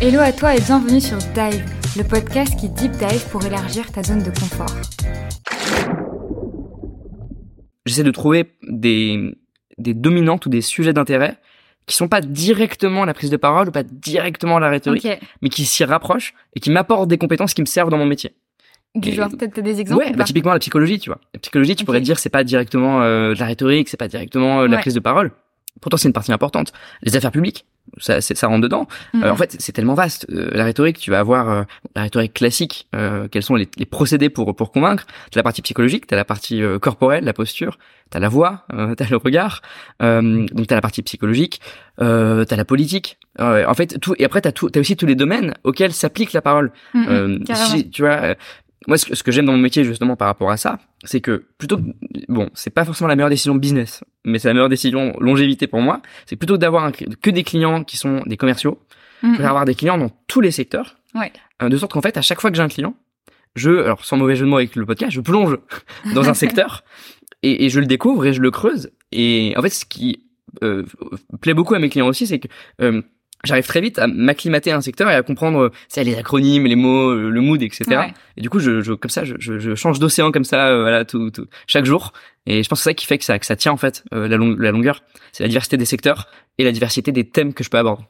Hello à toi et bienvenue sur Dive, le podcast qui deep dive pour élargir ta zone de confort. J'essaie de trouver des, des dominantes ou des sujets d'intérêt qui sont pas directement la prise de parole ou pas directement la rhétorique, mais qui s'y rapprochent et qui m'apportent des compétences qui me servent dans mon métier. Du Et- genre, peut-être t'as des exemples ouais, ou bah, typiquement la psychologie, tu vois. La psychologie, tu Ok. pourrais dire c'est pas directement euh, de la rhétorique, c'est pas directement euh, la Ouais. prise de parole. Pourtant, c'est une partie importante. Les affaires publiques, ça, ça rentre dedans. Euh, en fait, c'est tellement vaste. Euh, la rhétorique, tu vas avoir euh, la rhétorique classique. euh, quels sont les, les procédés pour pour convaincre T'as la partie psychologique, t'as la partie euh, corporelle, la posture, t'as la voix, euh, t'as le regard. Euh, donc t'as la partie psychologique, euh, t'as la politique. Euh, en fait, tout et après t'as tout, t'as aussi tous les domaines auxquels s'applique la parole. Si- tu vois, moi, ce que, ce que j'aime dans mon métier justement par rapport à ça, c'est que plutôt, que- bon, c'est pas forcément la meilleure décision business, mais c'est la meilleure décision longévité pour moi. C'est plutôt d'avoir que des clients qui sont des commerciaux. Je Mhm. préfère avoir des clients dans tous les secteurs, Ouais. euh, de sorte qu'en fait, à chaque fois que j'ai un client, je, alors sans mauvais jeu de mots avec le podcast, je plonge dans un secteur et, et je le découvre et je le creuse. Et en fait, ce qui euh, plaît beaucoup à mes clients aussi, c'est que euh, j'arrive très vite à m'acclimater à un secteur et à comprendre euh, c'est les acronymes, les mots, euh, le mood, etc. Ouais. Et du coup, je, je comme ça, je, je, je change d'océan comme ça, euh, voilà, tout, tout, chaque jour. Et je pense que c'est ça qui fait que ça, que ça tient en fait euh, la, long- la longueur. C'est la diversité des secteurs et la diversité des thèmes que je peux aborder.